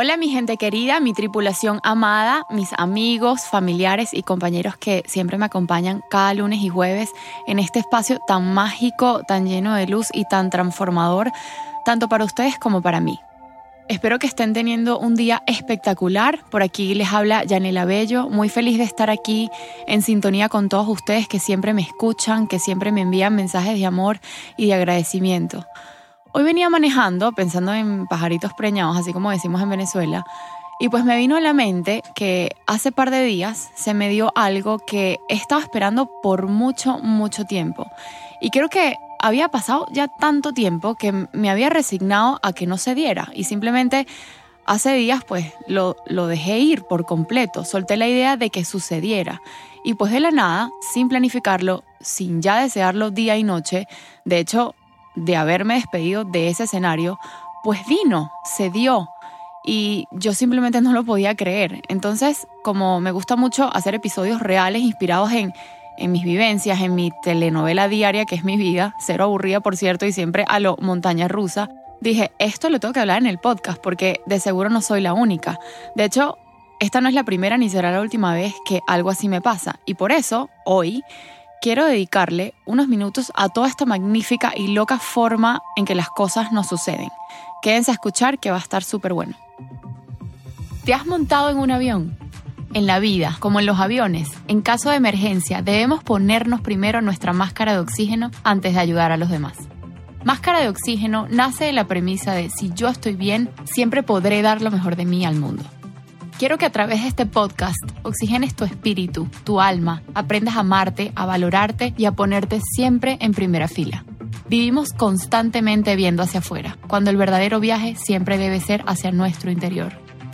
Hola mi gente querida, mi tripulación amada, mis amigos, familiares y compañeros que siempre me acompañan cada lunes y jueves en este espacio tan mágico, tan lleno de luz y tan transformador, tanto para ustedes como para mí. Espero que estén teniendo un día espectacular. Por aquí les habla Yanela Bello, muy feliz de estar aquí en sintonía con todos ustedes que siempre me escuchan, que siempre me envían mensajes de amor y de agradecimiento. Hoy venía manejando pensando en pajaritos preñados, así como decimos en Venezuela, y pues me vino a la mente que hace par de días se me dio algo que estaba esperando por mucho, mucho tiempo. Y creo que había pasado ya tanto tiempo que me había resignado a que no se diera y simplemente hace días pues lo, lo dejé ir por completo, solté la idea de que sucediera y pues de la nada, sin planificarlo, sin ya desearlo día y noche, de hecho de haberme despedido de ese escenario, pues vino, se dio y yo simplemente no lo podía creer. Entonces, como me gusta mucho hacer episodios reales inspirados en mis vivencias, en mi telenovela diaria que es mi vida, cero aburrida por cierto y siempre a lo montaña rusa, dije, esto lo tengo que hablar en el podcast porque de seguro no soy la única. De hecho, esta no es la primera ni será la última vez que algo así me pasa y por eso, hoy, quiero dedicarle unos minutos a toda esta magnífica y loca forma en que las cosas nos suceden. Quédense a escuchar que va a estar súper bueno. ¿Te has montado en un avión? En la vida, como en los aviones, en caso de emergencia debemos ponernos primero nuestra máscara de oxígeno antes de ayudar a los demás. Máscara de oxígeno nace de la premisa de si yo estoy bien, siempre podré dar lo mejor de mí al mundo. Quiero que a través de este podcast oxigenes tu espíritu, tu alma, aprendas a amarte, a valorarte y a ponerte siempre en primera fila. Vivimos constantemente viendo hacia afuera, cuando el verdadero viaje siempre debe ser hacia nuestro interior.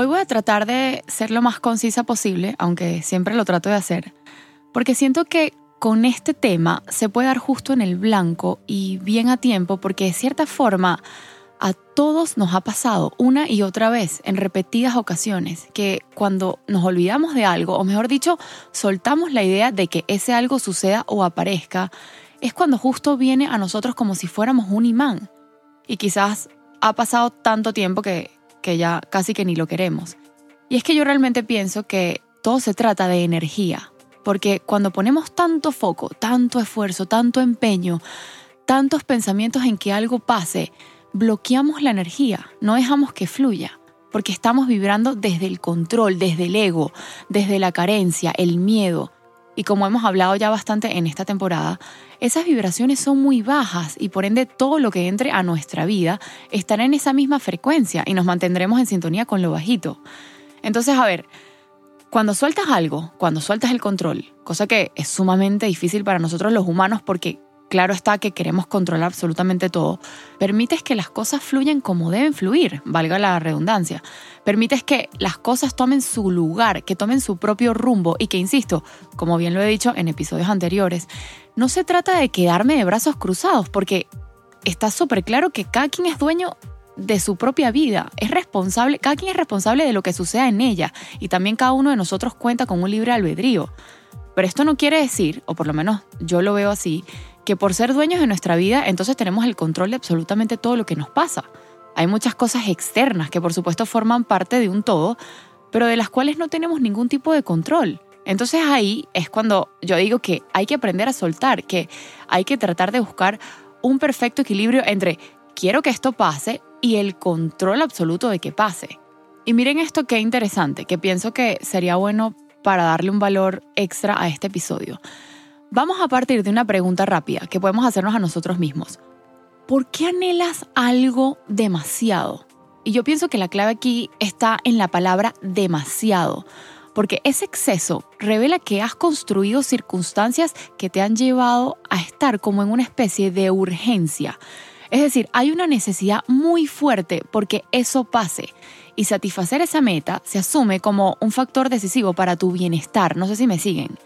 Hoy voy a tratar de ser lo más concisa posible, aunque siempre lo trato de hacer, porque siento que con este tema se puede dar justo en el blanco y bien a tiempo, porque de cierta forma a todos nos ha pasado una y otra vez en repetidas ocasiones que cuando nos olvidamos de algo, o mejor dicho, soltamos la idea de que ese algo suceda o aparezca, es cuando justo viene a nosotros como si fuéramos un imán. Y quizás ha pasado tanto tiempo que que ya casi que ni lo queremos. Y es que yo realmente pienso que todo se trata de energía, porque cuando ponemos tanto foco, tanto esfuerzo, tanto empeño, tantos pensamientos en que algo pase, bloqueamos la energía, no dejamos que fluya, porque estamos vibrando desde el control, desde el ego, desde la carencia, el miedo. Y como hemos hablado ya bastante en esta temporada, esas vibraciones son muy bajas y por ende todo lo que entre a nuestra vida estará en esa misma frecuencia y nos mantendremos en sintonía con lo bajito. Entonces, a ver, cuando sueltas algo, cuando sueltas el control, cosa que es sumamente difícil para nosotros los humanos porque claro está que queremos controlar absolutamente todo, permites que las cosas fluyan como deben fluir, valga la redundancia. Permites que las cosas tomen su lugar, que tomen su propio rumbo y que, insisto, como bien lo he dicho en episodios anteriores, no se trata de quedarme de brazos cruzados, porque está súper claro que cada quien es dueño de su propia vida, es responsable, cada quien es responsable de lo que suceda en ella y también cada uno de nosotros cuenta con un libre albedrío. Pero esto no quiere decir, o por lo menos yo lo veo así, que por ser dueños de nuestra vida, entonces tenemos el control de absolutamente todo lo que nos pasa. Hay muchas cosas externas que por supuesto forman parte de un todo, pero de las cuales no tenemos ningún tipo de control. Entonces ahí es cuando yo digo que hay que aprender a soltar, que hay que tratar de buscar un perfecto equilibrio entre quiero que esto pase y el control absoluto de que pase. Y miren esto qué interesante, que pienso que sería bueno para darle un valor extra a este episodio. Vamos a partir de una pregunta rápida que podemos hacernos a nosotros mismos. ¿Por qué anhelas algo demasiado? Y yo pienso que la clave aquí está en la palabra demasiado. porque ese exceso revela que has construido circunstancias que te han llevado a estar como en una especie de urgencia. Es decir, hay una necesidad muy fuerte porque eso pase y satisfacer esa meta se asume como un factor decisivo para tu bienestar. No sé si me siguen.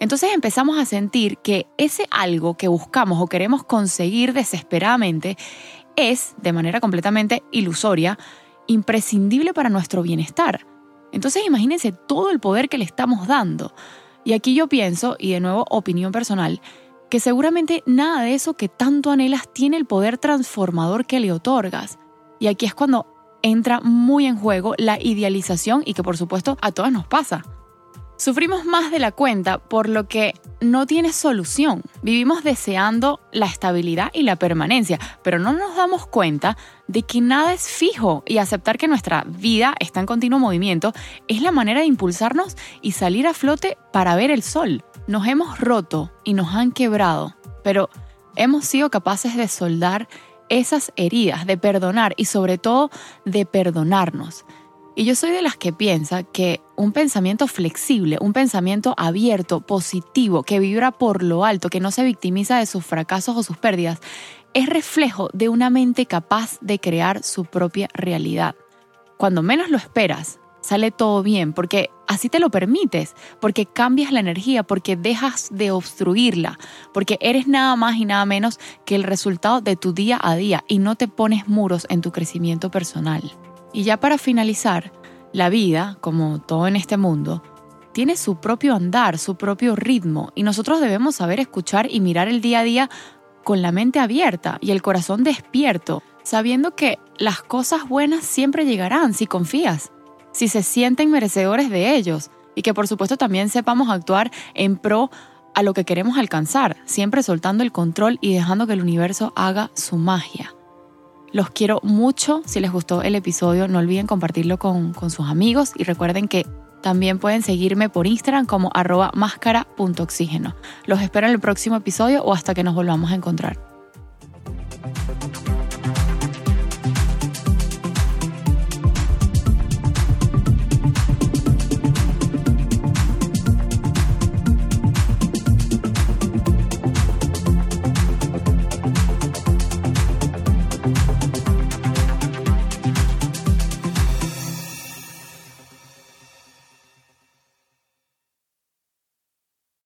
Entonces empezamos a sentir que ese algo que buscamos o queremos conseguir desesperadamente es, de manera completamente ilusoria, imprescindible para nuestro bienestar. Entonces imagínense todo el poder que le estamos dando. Y aquí yo pienso, y de nuevo opinión personal, que seguramente nada de eso que tanto anhelas tiene el poder transformador que le otorgas. Y aquí es cuando entra muy en juego la idealización y que por supuesto a todas nos pasa. Sufrimos más de la cuenta por lo que no tiene solución. Vivimos deseando la estabilidad y la permanencia, pero no nos damos cuenta de que nada es fijo y aceptar que nuestra vida está en continuo movimiento es la manera de impulsarnos y salir a flote para ver el sol. Nos hemos roto y nos han quebrado, pero hemos sido capaces de soldar esas heridas, de perdonar y sobre todo de perdonarnos. Y yo soy de las que piensa que un pensamiento flexible, un pensamiento abierto, positivo, que vibra por lo alto, que no se victimiza de sus fracasos o sus pérdidas, es reflejo de una mente capaz de crear su propia realidad. Cuando menos lo esperas, sale todo bien, porque así te lo permites, porque cambias la energía, porque dejas de obstruirla, porque eres nada más y nada menos que el resultado de tu día a día y no te pones muros en tu crecimiento personal. Y ya para finalizar, la vida, como todo en este mundo, tiene su propio andar, su propio ritmo, y nosotros debemos saber escuchar y mirar el día a día con la mente abierta y el corazón despierto, sabiendo que las cosas buenas siempre llegarán si confías, si se sienten merecedores de ellos, y que por supuesto también sepamos actuar en pro a lo que queremos alcanzar, siempre soltando el control y dejando que el universo haga su magia. Los quiero mucho. Si les gustó el episodio, no olviden compartirlo con, sus amigos y recuerden que también pueden seguirme por Instagram como arroba máscara.oxígeno. Los espero en el próximo episodio o hasta que nos volvamos a encontrar.